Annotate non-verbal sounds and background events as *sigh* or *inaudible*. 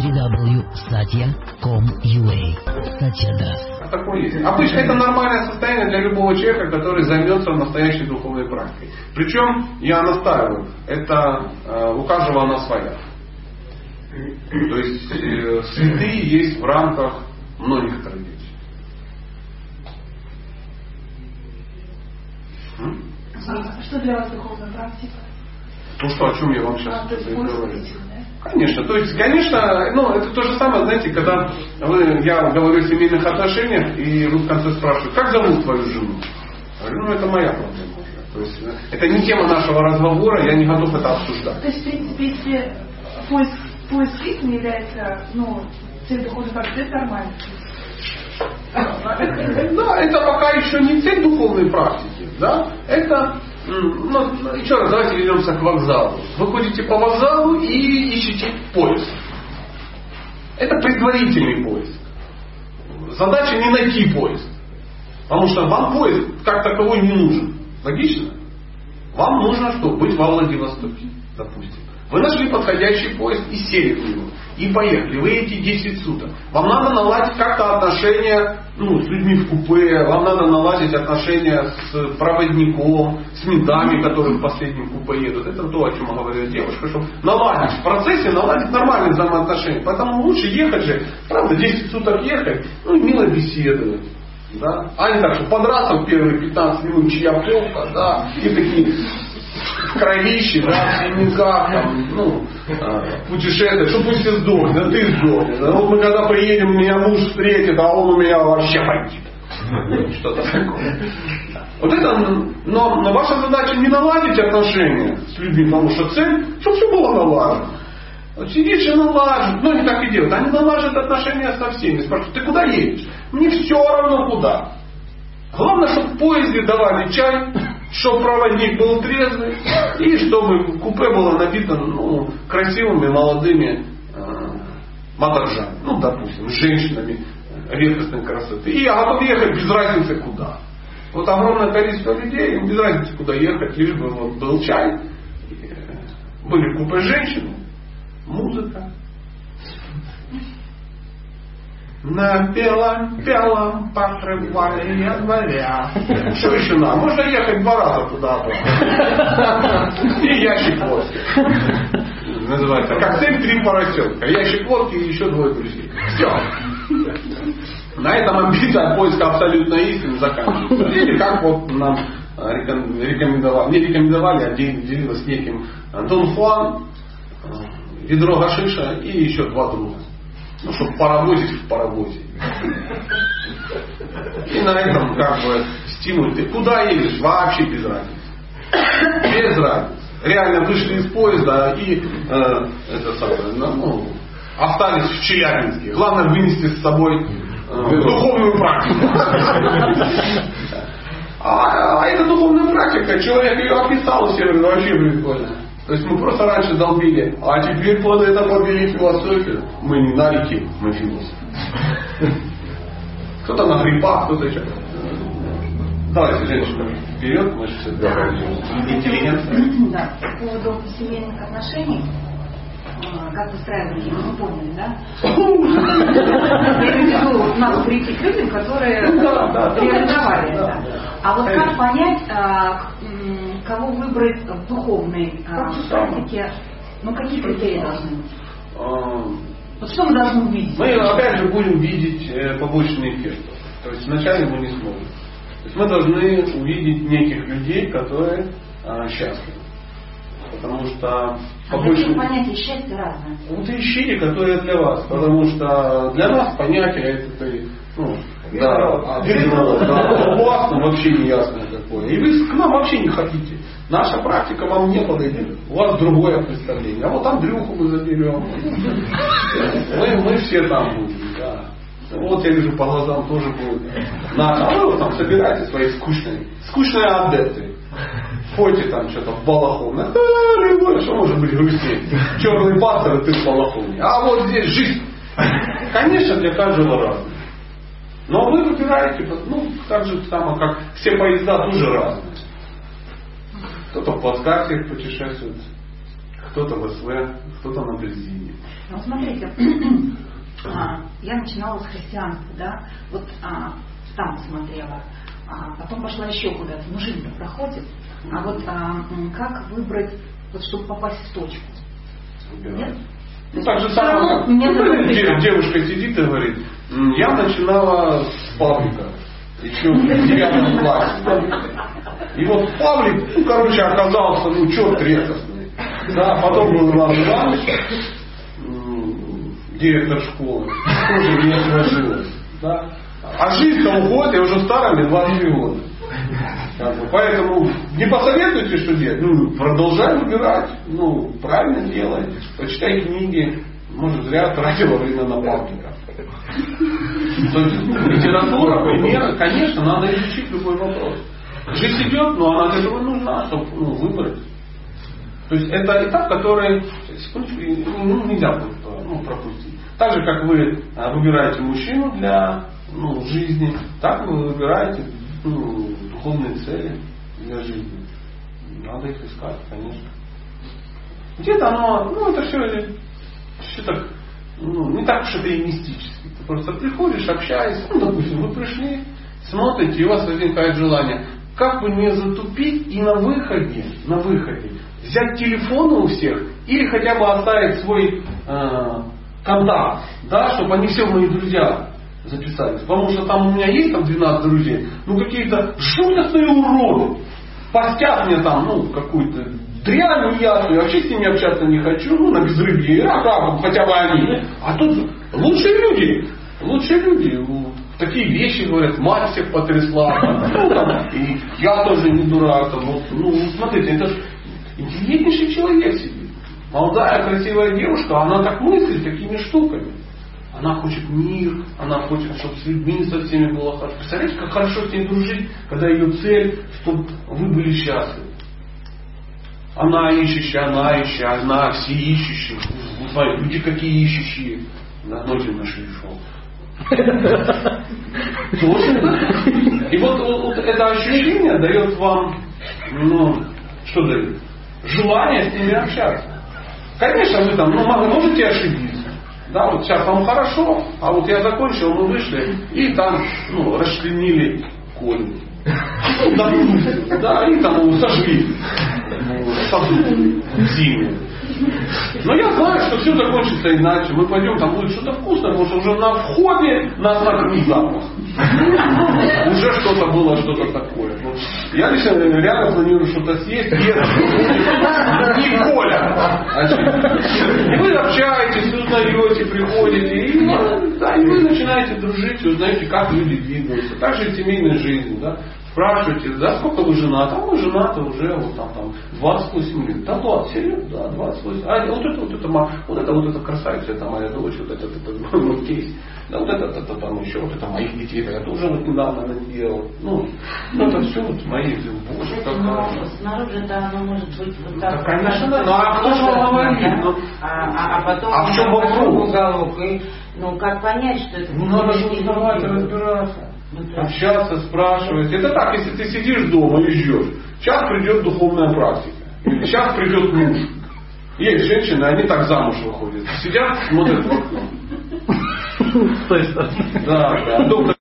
www.satya.com.ua Satya Такое есть. Обычно это нормальное состояние для любого человека, который займется настоящей духовной практикой. Причем, я настаиваю, это э, у каждого она своя. То есть э, святые есть в рамках многих традиций. А что для вас духовная практика? Ну что, о чем я вам сейчас А, то говорю? Конечно, то есть, конечно, ну, это то же самое, знаете, когда вы, я говорю о семейных отношениях, и вы в конце спрашиваете, как зовут твою жену? Я говорю, ну, это моя проблема уже. То есть, э, это не тема нашего разговора, я не готов это обсуждать. То есть, в принципе, если поиск, поиск истины является, ну, целью духовной практики, это нормально. Да, это пока еще не цель духовной практики, да, это, ну, еще раз, давайте вернемся к вокзалу. Вы ходите по вокзалу и ищете поиск. Это предварительный поиск. Задача не найти поиск. Потому что вам поиск как таковой не нужен. Логично? Вам нужно что? Быть во Владивостоке, допустим. Вы нашли подходящий поезд и сели в него. И поехали. Вы эти 10 суток. Вам надо наладить как-то отношения ну, с людьми в купе. Вам надо наладить отношения с проводником, с медами, которые в последнем купе едут. Это то, о чем говорила девушка. Чтобы наладить в процессе, наладить нормальные взаимоотношения. Поэтому лучше ехать же. Правда, 10 суток ехать, ну и мило беседовать. Да? А не так, что подраться в первые 15 минут, чья попа, да, и такие кровищи, да, в синяках, там, ну, а, путешествия, что пусть все сдохнет, да ты сдохнешь. Да, вот мы когда приедем, меня муж встретит, а он у меня вообще погиб. Что-то такое. Вот это, но, но ваша задача не наладить отношения с людьми, потому что цель, чтобы все было налажено. Вот сидишь и налаживают, ну они так и делают, они налаживают отношения со всеми. Спрашивают, ты куда едешь? Мне все равно куда. Главное, чтобы в поезде давали чай, чтобы проводник был трезвый, и чтобы купе было набито ну, красивыми молодыми э, матрожами, ну, допустим, женщинами редкостной красоты. И я готов ехать без разницы куда. Вот огромное количество людей, без разницы куда ехать, лишь бы вот был чай, э, были купе женщины, музыка. На белом, белом. Что еще надо? Можно ехать два раза туда-то. *laughs* И ящик водки. Называется. Как семь три поросенка. Ящик водки и еще двое друзей. Все. На этом амбиция поиска абсолютной истины заканчивается. Или как вот нам рекомендовали, не рекомендовали, а делилась неким Дон Хуан, ведро гашиша и еще два друга. Ну, чтобы паровозить в паровозе. И на этом как бы стимул. Ты куда едешь? Вообще без разницы. Без разницы. Реально вышли из поезда и э, это самое, ну, остались в Челябинске. Главное вынести с собой э, духовную практику. А, а эта духовная практика, человек ее описал, все вообще прикольно. То есть мы просто раньше долбили, а теперь под это подвели философию. Мы не нарики, мы философы. *laughs* Кто-то на грибах, кто-то еще. Давайте, женщина, вперед, мы же все интеллигентные. Да, по поводу семейных отношений, а, как выстраивать их, мы поняли, да? Я имею в виду, надо прийти к людям, которые реализовали это. А вот как понять, а, кого выбрать в духовной а, практике, ну какие критерии должны быть? А, Вот что мы должны увидеть? Мы опять же будем видеть э, побочный эффект. То есть вначале мы не сможем. То есть мы должны увидеть неких людей, которые а, счастливы. Потому что А побочный... какие понятия счастья разные? Вот ищите, которые для вас. Потому что для нас понятие это ты, ну, да, да, *laughs* у вас вообще не ясно какое. И вы к нам вообще не хотите. Наша практика вам не подойдет. У вас другое представление. А вот Андрюху мы заберем. Мы, мы все там будем, да. Вот я вижу по глазам тоже будет. На, а вы вот там собираете свои скучные, скучные адепты. Ходите там что-то в балахоне. Да, любой, что может быть грустнее? Черный пастор, и ты в балахоне. А вот здесь жизнь. Конечно, для каждого разное. Но вы выбираете, ну, так же само, как все поезда тоже разные. Кто-то в плацкарте путешествует, кто-то в СВ, кто-то на бензине. Ну, смотрите, *clears throat* а, я начинала с христианства, да, вот а, там смотрела, а потом пошла еще куда-то, ну жизнь-то проходит, а вот а, как выбрать, вот, чтобы попасть в точку? Нет? Ну, так же самое, ну, девушка сидит и говорит, я начинала с паблика, еще в девятом классе. И вот Павлик, ну, короче, оказался, ну, черт редкостный. Да, потом был Иван Иванович, директор школы, тоже не сложилось. Да. А жизнь-то уходит, я уже старый, 23 года. Поэтому не посоветуйте, что делать. Ну, продолжай выбирать. Ну, правильно делай. Почитай книги. Может, зря тратила время на пабликов. То есть литература, примеры, конечно, надо изучить любой вопрос. Жизнь идет, но она для этого нужна, чтобы ну, выбрать. То есть это этап, который ну, нельзя будет ну, пропустить. Так же, как вы а, выбираете мужчину для ну, жизни, так вы выбираете ну, духовные цели для жизни. Надо их искать, конечно. Где-то оно, ну это все, все так, ну, не так уж это и мистически. Ты просто приходишь, общаешься, ну, допустим, вы пришли, смотрите, и у вас возникает желание, как бы не затупить и на выходе, на выходе, взять телефоны у всех или хотя бы оставить свой э, контакт, да, чтобы они все мои друзья записались. Потому что там у меня есть там 12 друзей, ну какие-то жутостные уроды. Постят мне там, ну, какую-то дрянь неясную, я вообще с ними общаться не хочу, ну, на безрыбье, а как, хотя бы они. А тут лучшие люди, лучшие люди, такие вещи говорят, мать всех потрясла, ну, там, и я тоже не дурак, там, вот, ну, смотрите, это же интеллигентнейший человек сидит. Молодая, красивая девушка, она так мыслит такими штуками. Она хочет мир, она хочет, чтобы с людьми со всеми было хорошо. Представляете, как хорошо с ней дружить, когда ее цель, чтобы вы были счастливы. Она ищущая, она ищущая, она все ищущие. Вы знаете, люди какие ищущие. На ночью на шее шел. И вот, вот, это ощущение дает вам, ну, что дает? Желание с ними общаться. Конечно, вы там, ну, можете ошибиться. Да, вот сейчас вам хорошо, а вот я закончил, мы вышли, и там, ну, расчленили конь. Ну, да, и там сожгли саду в зиму. Но я знаю, что все закончится иначе. Мы пойдем, там будет что-то вкусное, потому что уже на входе нас накрыл запах. Уже что-то было, что-то такое. Я лично реально планирую что-то съесть, не Коля. Вы общаетесь, узнаете, приходите, начинаете дружить, узнаете, как люди двигаются. Так же и семейная жизнь. Да? Спрашиваете, да, сколько вы женаты? А мы женаты уже вот там, там 28 лет. Да, 20 лет, да, 28. А вот это, вот это, вот это, вот это красавица, это моя дочь, вот это, это, мой *laughs* кейс. Да, вот это, это, там еще, вот это моих детей, это я тоже вот недавно наделал. Ну, ну это все вот мои, боже, как. Снаружи да, оно может быть вот так. Да, конечно, да. Ну, а кто же говорит? Ну, а, а, а потом а в чем вопрос? уголок, и, ну, как понять, что это... Ну, надо же узнавать, разбираться общаться, спрашивать. Это так, если ты сидишь дома и ждешь. Сейчас придет духовная практика. Сейчас придет муж. Есть женщины, они так замуж выходят. Сидят, смотрят в окно. Да, да.